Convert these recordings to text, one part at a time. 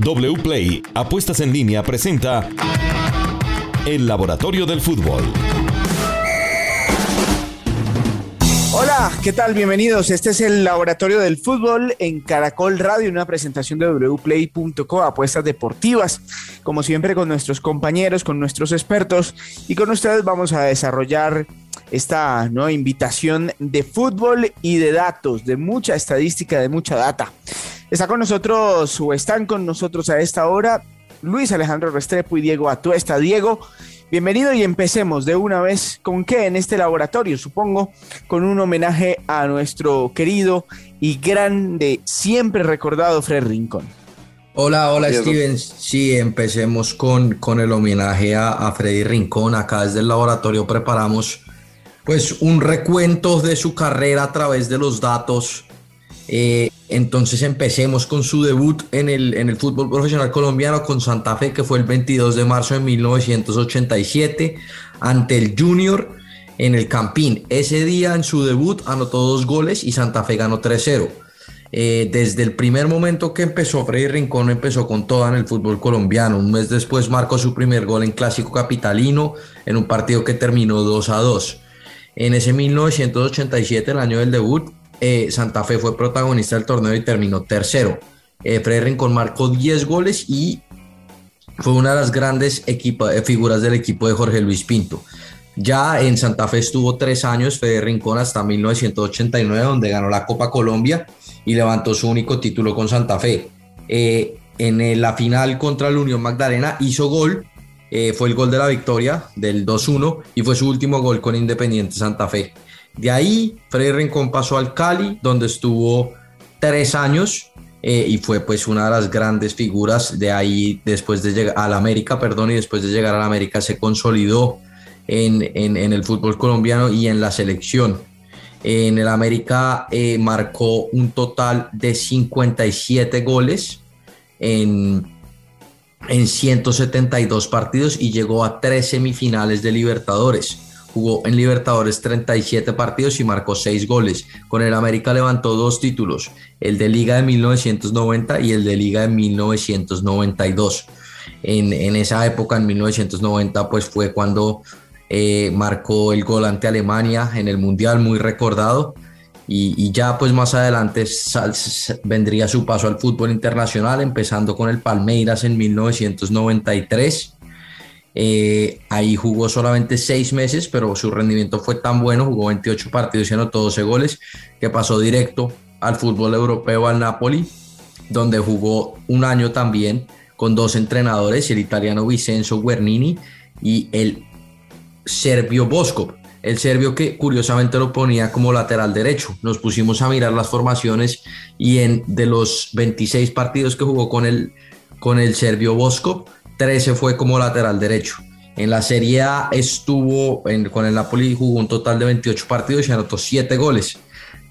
WPLAY Apuestas en línea presenta El Laboratorio del Fútbol. Hola, ¿qué tal? Bienvenidos. Este es el Laboratorio del Fútbol en Caracol Radio, una presentación de wplay.co, apuestas deportivas. Como siempre con nuestros compañeros, con nuestros expertos y con ustedes vamos a desarrollar esta nueva invitación de fútbol y de datos, de mucha estadística, de mucha data. Está con nosotros o están con nosotros a esta hora Luis Alejandro Restrepo y Diego Atuesta. Diego, bienvenido y empecemos de una vez con qué en este laboratorio, supongo, con un homenaje a nuestro querido y grande, siempre recordado Fred Rincón. Hola, hola Steven. Sí, empecemos con, con el homenaje a, a Freddy Rincón. Acá desde el laboratorio preparamos pues un recuento de su carrera a través de los datos. Eh, entonces empecemos con su debut en el, en el fútbol profesional colombiano con Santa Fe, que fue el 22 de marzo de 1987, ante el Junior en el Campín. Ese día en su debut anotó dos goles y Santa Fe ganó 3-0. Eh, desde el primer momento que empezó Freddy Rincón empezó con toda en el fútbol colombiano. Un mes después marcó su primer gol en Clásico Capitalino en un partido que terminó 2 a 2. En ese 1987, el año del debut, eh, Santa Fe fue protagonista del torneo y terminó tercero. Eh, Freddy Rincón marcó 10 goles y fue una de las grandes eh, figuras del equipo de Jorge Luis Pinto. Ya en Santa Fe estuvo tres años, Fede Rincón hasta 1989, donde ganó la Copa Colombia y levantó su único título con Santa Fe. en la final contra la Unión Magdalena hizo gol eh, fue el gol de la victoria del 2-1 y fue su último gol con Independiente Santa Fe. De ahí, Freddy Rincón pasó al Cali, donde estuvo tres años eh, y fue pues una de las grandes figuras. De ahí, después de llegar al América, perdón, y después de llegar al América se consolidó en, en, el fútbol colombiano y en la selección. En el América eh, marcó un total de 57 goles en en 172 partidos y llegó a tres semifinales de Libertadores. Jugó en Libertadores 37 partidos y marcó 6 goles. Con el América levantó dos títulos, el de Liga de 1990 y el de Liga de 1992. En, en esa época, en 1990, pues fue cuando eh, marcó el gol ante Alemania en el Mundial, muy recordado y, ya pues más adelante vendría su paso al fútbol internacional, empezando con el Palmeiras en 1993. Eh, ahí jugó solamente seis meses, pero su rendimiento fue tan bueno, jugó 28 partidos y anotó 12 goles, que pasó directo al fútbol europeo, al Napoli, donde jugó un año también con dos entrenadores, el italiano Vincenzo Guernini y el serbio Bosco el serbio que curiosamente lo ponía como lateral derecho. Nos pusimos a mirar las formaciones y en de los 26 partidos que jugó con el, con el serbio Bosco, 13 fue como lateral derecho. En la Serie A estuvo con el Napoli, jugó un total de 28 partidos y anotó 7 goles.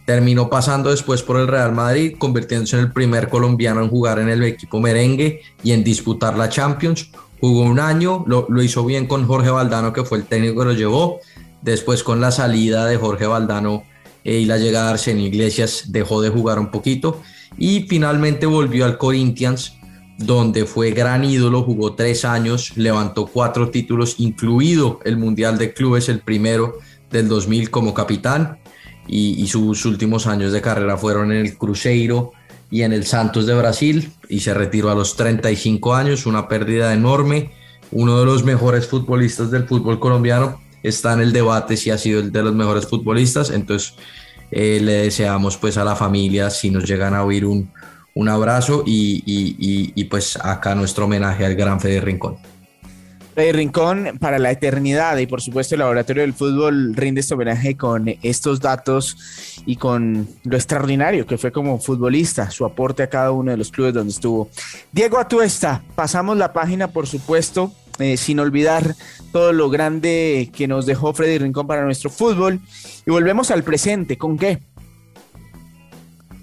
Terminó pasando después por el Real Madrid, convirtiéndose en el primer colombiano en jugar en el equipo merengue y en disputar la Champions. Jugó un año, lo, lo hizo bien con Jorge Valdano, que fue el técnico que lo llevó Después con la salida de Jorge Valdano eh, y la llegada de Arsenio Iglesias dejó de jugar un poquito y finalmente volvió al Corinthians donde fue gran ídolo, jugó tres años, levantó cuatro títulos, incluido el Mundial de Clubes, el primero del 2000 como capitán, y, sus últimos años de carrera fueron en el Cruzeiro y en el Santos de Brasil, y se retiró a los 35 años, una pérdida enorme, uno de los mejores futbolistas del fútbol colombiano, está en el debate si ha sido el de los mejores futbolistas, entonces eh, le deseamos pues a la familia si nos llegan a oír un, un abrazo y, pues acá nuestro homenaje al gran Fede Rincón. Fede Rincón para la eternidad y por supuesto el Laboratorio del Fútbol rinde este homenaje con estos datos y con lo extraordinario que fue como futbolista, su aporte a cada uno de los clubes donde estuvo. Diego Atuesta, pasamos la página por supuesto eh, sin olvidar todo lo grande que nos dejó Freddy Rincón para nuestro fútbol. Y volvemos al presente, ¿con qué?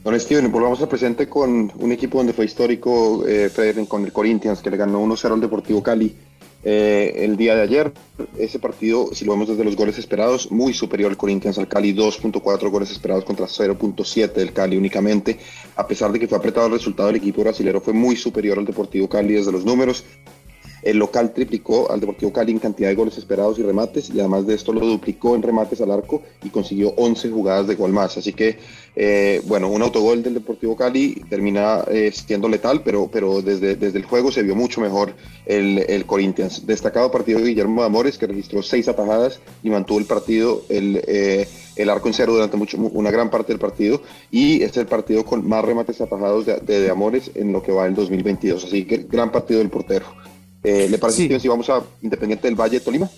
Don Steven, volvamos al presente con un equipo donde fue histórico eh, Rincón, el Corinthians, que le ganó 1-0 al Deportivo Cali eh, el día de ayer. Ese partido, si lo vemos desde los goles esperados, muy superior al Corinthians al Cali, 2.4 goles esperados contra 0.7 del Cali únicamente. A pesar de que fue apretado el resultado, el equipo brasilero fue muy superior al Deportivo Cali desde los números. El local triplicó al Deportivo Cali en cantidad de goles esperados y remates y además de esto lo duplicó en remates al arco y consiguió 11 jugadas de gol más. Así que, eh, bueno, un autogol del Deportivo Cali termina eh, siendo letal, pero, pero desde, desde el juego se vio mucho mejor el, el Corinthians. Destacado partido de Guillermo Amores que registró seis atajadas y mantuvo el partido, el, eh, el arco en cero durante mucho, una gran parte del partido y es el partido con más remates atajados de, de, de Amores en lo que va en 2022. Así que gran partido del portero. Eh, ¿Le parece sí. si vamos a Independiente del Valle de Tolima?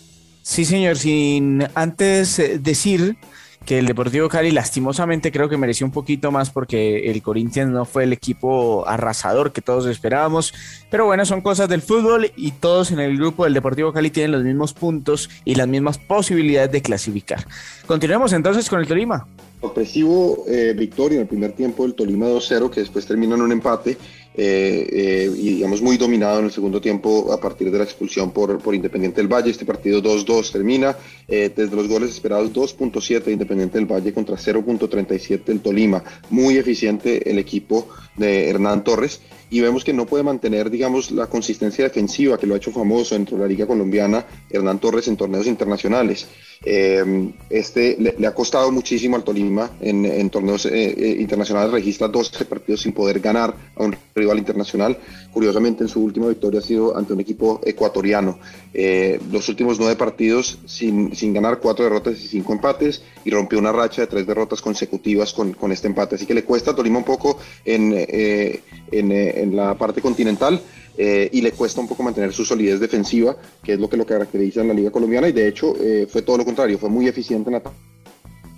Sí, señor, sin antes eh, decir que el Deportivo Cali lastimosamente creo que mereció un poquito más porque el Corinthians no fue el equipo arrasador que todos esperábamos, pero bueno, son cosas del fútbol y todos en el grupo del Deportivo Cali tienen los mismos puntos y las mismas posibilidades de clasificar. Continuemos entonces con el Tolima. Sorpresivo eh, victoria en el primer tiempo del Tolima 2-0 que después terminó en un empate eh, eh, y digamos muy dominado en el segundo tiempo a partir de la expulsión por, por Independiente del Valle. Este partido 2-2 termina eh, desde los goles esperados 2.7 de Independiente del Valle contra 0.37 del Tolima. Muy eficiente el equipo de Hernán Torres y vemos que no puede mantener, digamos, la consistencia defensiva que lo ha hecho famoso dentro de la Liga Colombiana Hernán Torres en torneos internacionales. Eh, este le, ha costado muchísimo al Tolima en, torneos eh, eh, internacionales, registra 12 partidos sin poder ganar a un rival internacional. Curiosamente, en su última victoria ha sido ante un equipo ecuatoriano. Eh, los últimos nueve partidos sin, sin, ganar, cuatro derrotas y cinco empates, y rompió una racha de tres derrotas consecutivas con, con este empate. Así que le cuesta a Tolima un poco en, en, en la parte continental. Eh, y le cuesta un poco mantener su solidez defensiva, que es lo que lo caracteriza en la Liga Colombiana, y de hecho eh, fue todo lo contrario, fue muy eficiente en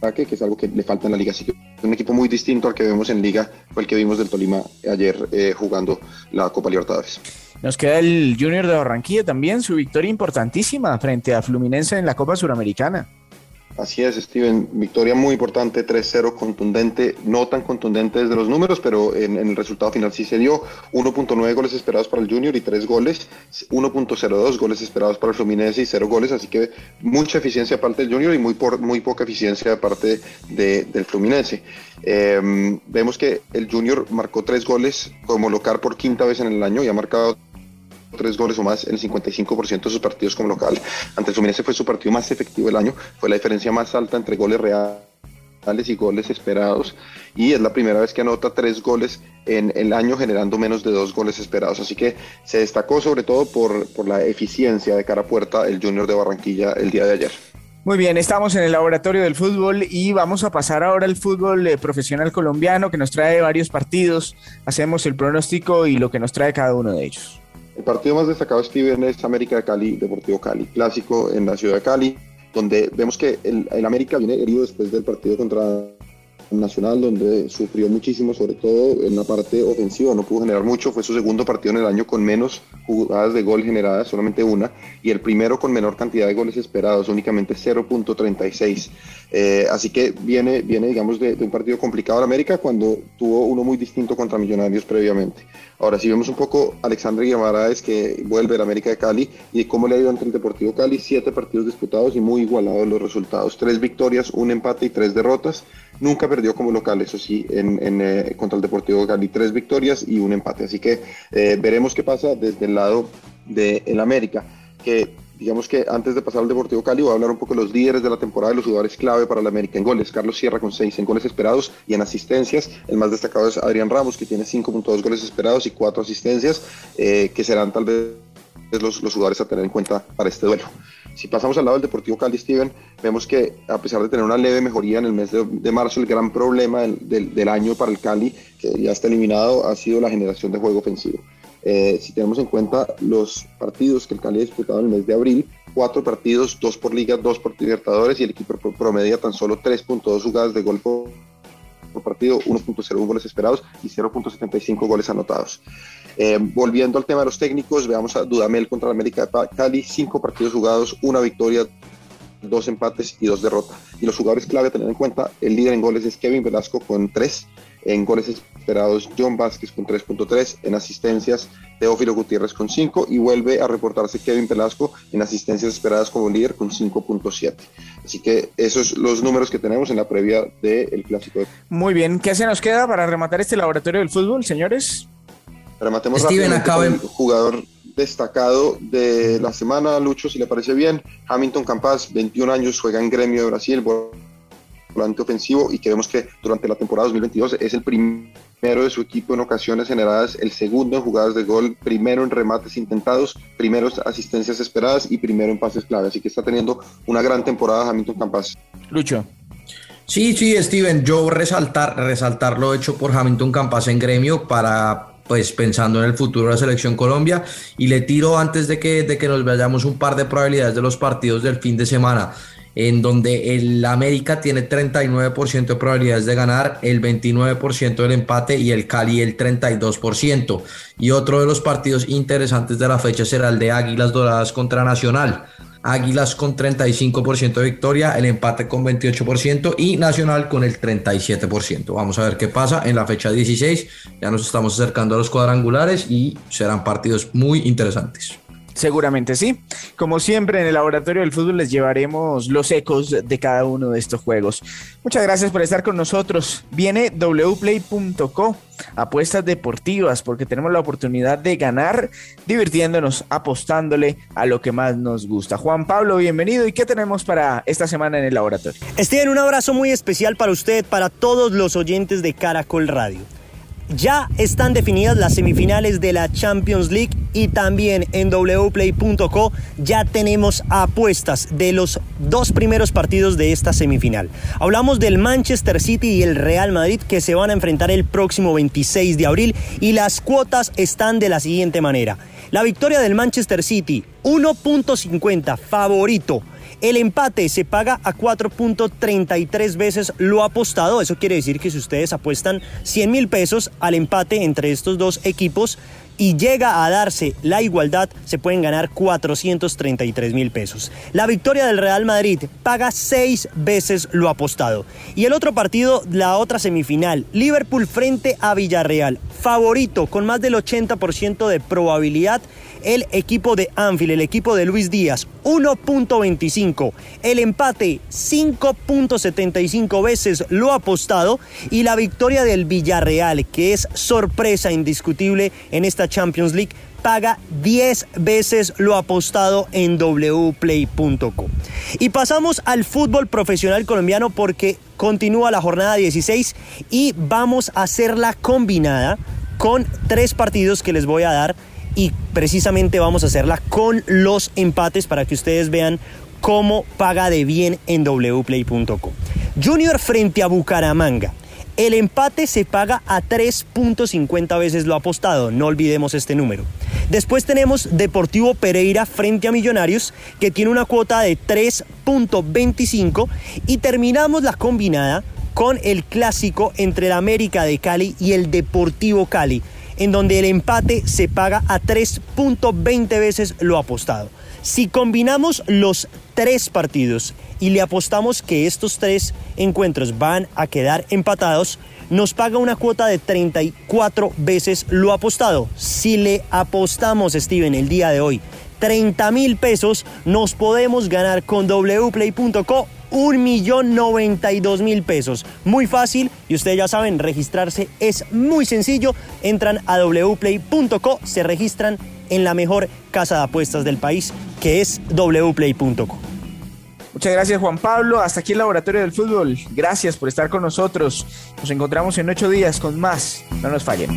ataque, que es algo que le falta en la Liga. Así que un equipo muy distinto al que vemos en Liga, fue el que vimos del Tolima ayer eh, jugando la Copa Libertadores. Nos queda el Junior de Barranquilla también, su victoria importantísima frente a Fluminense en la Copa Suramericana. Así es, Steven. Victoria muy importante, 3-0, contundente, no tan contundente desde los números, pero en, el resultado final sí se dio. 1.9 goles esperados para el Junior y 3 goles. 1.02 goles esperados para el Fluminense y 0 goles. Así que mucha eficiencia de parte del Junior y muy, por, muy poca eficiencia de parte de, del Fluminense. Eh, vemos que el Junior marcó 3 goles como local por quinta vez en el año y ha marcado tres goles o más en el 55% de sus partidos como local. Ante el Fluminense fue su partido más efectivo del año, fue la diferencia más alta entre goles reales y goles esperados y es la primera vez que anota tres goles en el año generando menos de dos goles esperados. Así que se destacó sobre todo por, por la eficiencia de cara a puerta el Junior de Barranquilla el día de ayer. Muy bien, estamos en el laboratorio del fútbol y vamos a pasar ahora al fútbol eh, profesional colombiano que nos trae varios partidos. Hacemos el pronóstico y lo que nos trae cada uno de ellos. El partido más destacado este viernes es América de Cali, Deportivo Cali, clásico en la ciudad de Cali, donde vemos que el, el América viene herido después del partido contra Nacional, donde sufrió muchísimo, sobre todo en la parte ofensiva, no pudo generar mucho, fue su segundo partido en el año con menos jugadas de gol generadas, solamente una, y el primero con menor cantidad de goles esperados, únicamente 0.36. Eh, así que viene, viene digamos, de, un partido complicado en América cuando tuvo uno muy distinto contra Millonarios previamente. Ahora, si vemos un poco Alexandre Guimaraes, que vuelve a la América de Cali, y cómo le ha ido ante el Deportivo Cali, siete partidos disputados y muy igualados los resultados, tres victorias, un empate y tres derrotas. Nunca perdió como local, eso sí, en, eh, contra el Deportivo Cali, tres victorias y un empate. Así que eh, veremos qué pasa desde el lado del de América, que digamos que antes de pasar al Deportivo Cali voy a hablar un poco de los líderes de la temporada y los jugadores clave para la América en goles. Carlos Sierra con 6 en goles esperados y en asistencias. El más destacado es Adrián Ramos, que tiene 5.2 goles esperados y 4 asistencias, eh, que serán tal vez los, los jugadores a tener en cuenta para este duelo. Si pasamos al lado del Deportivo Cali, Steven, vemos que a pesar de tener una leve mejoría en el mes de, marzo, el gran problema del, año para el Cali, que ya está eliminado, ha sido la generación de juego ofensivo. Eh, si tenemos en cuenta los partidos que el Cali ha disputado en el mes de abril, cuatro partidos, dos por liga, dos por Libertadores, y el equipo promedia tan solo 3.2 jugadas de gol por, por partido, 1.01 goles esperados y 0.75 goles anotados. Eh, volviendo al tema de los técnicos, veamos a Dudamel contra América de Cali, cinco partidos jugados, una victoria, dos empates y dos derrotas. Y los jugadores clave a tener en cuenta, el líder en goles es Kevin Velasco con tres, En goles esperados, John Vázquez con 3.3, en asistencias, Teófilo Gutiérrez con 5 y vuelve a reportarse Kevin Pelasco en asistencias esperadas como líder con 5.7. Así que esos son los números que tenemos en la previa del Clásico. Muy bien, ¿qué se nos queda para rematar este laboratorio del fútbol, señores? Rematemos Steven, acá el jugador destacado de la semana, Lucho, si le parece bien, Hamilton Campas, 21 años, juega en Gremio de Brasil, volante ofensivo y que vemos que durante la temporada 2022 es el primero de su equipo en ocasiones generadas, el segundo en jugadas de gol, primero en remates intentados, primero en asistencias esperadas y primero en pases clave. Así que está teniendo una gran temporada Hamilton Campas. Lucho. Sí, sí, Steven, yo resaltar, resaltar lo hecho por Hamilton Campas en gremio para pues pensando en el futuro de la selección Colombia y le tiro antes de que, de que nos vayamos un par de probabilidades de los partidos del fin de semana en donde el América tiene 39% de probabilidades de ganar, el 29% del empate y el Cali el 32%. Y otro de los partidos interesantes de la fecha será el de Águilas Doradas contra Nacional. Águilas con 35% de victoria, el empate con 28% y Nacional con el 37%. Vamos a ver qué pasa en la fecha 16. Ya nos estamos acercando a los cuadrangulares y serán partidos muy interesantes. Seguramente sí. Como siempre en el laboratorio del fútbol les llevaremos los ecos de cada uno de estos juegos. Muchas gracias por estar con nosotros. Viene wplay.co, apuestas deportivas, porque tenemos la oportunidad de ganar divirtiéndonos, apostándole a lo que más nos gusta. Juan Pablo, bienvenido. ¿Y qué tenemos para esta semana en el laboratorio? Steven, un abrazo muy especial para usted, para todos los oyentes de Caracol Radio. Ya están definidas las semifinales de la Champions League y también en wplay.co ya tenemos apuestas de los dos primeros partidos de esta semifinal. Hablamos del Manchester City y el Real Madrid que se van a enfrentar el próximo 26 de abril y las cuotas están de la siguiente manera. La victoria del Manchester City 1.50 favorito el empate se paga a 4.33 veces lo apostado. Eso quiere decir que si ustedes apuestan 100 mil pesos al empate entre estos dos equipos, y llega a darse la igualdad, se pueden ganar 433 mil pesos. La victoria del Real Madrid paga seis veces lo apostado. Y el otro partido, la otra semifinal, Liverpool frente a Villarreal, favorito con más del 80% de probabilidad el equipo de Anfield, el equipo de Luis Díaz, 1.25. El empate, 5.75 veces lo apostado. Y la victoria del Villarreal, que es sorpresa indiscutible en esta Champions League, paga 10 veces lo apostado en wplay.com. Y pasamos al fútbol profesional colombiano porque continúa la jornada 16 y vamos a hacer la combinada con tres partidos que les voy a dar y precisamente vamos a hacerla con los empates para que ustedes vean cómo paga de bien en wplay.com. Junior frente a Bucaramanga. El empate se paga a 3.50 veces lo apostado, no olvidemos este número. Después tenemos Deportivo Pereira frente a Millonarios, que tiene una cuota de 3.25 y terminamos la combinada con el clásico entre el América de Cali y el Deportivo Cali en donde el empate se paga a 3.20 veces lo apostado. Si combinamos los tres partidos y le apostamos que estos tres encuentros van a quedar empatados, nos paga una cuota de 34 veces lo apostado. Si le apostamos, Steven, el día de hoy 30 mil pesos, nos podemos ganar con wplay.co un millón noventa y dos mil pesos. Muy fácil y ustedes ya saben, registrarse es muy sencillo. Entran a wplay.co, se registran en la mejor casa de apuestas del país, que es wplay.co. Muchas gracias Juan Pablo, hasta aquí el Laboratorio del Fútbol. Gracias por estar con nosotros. Nos encontramos en ocho días con más. No nos fallen.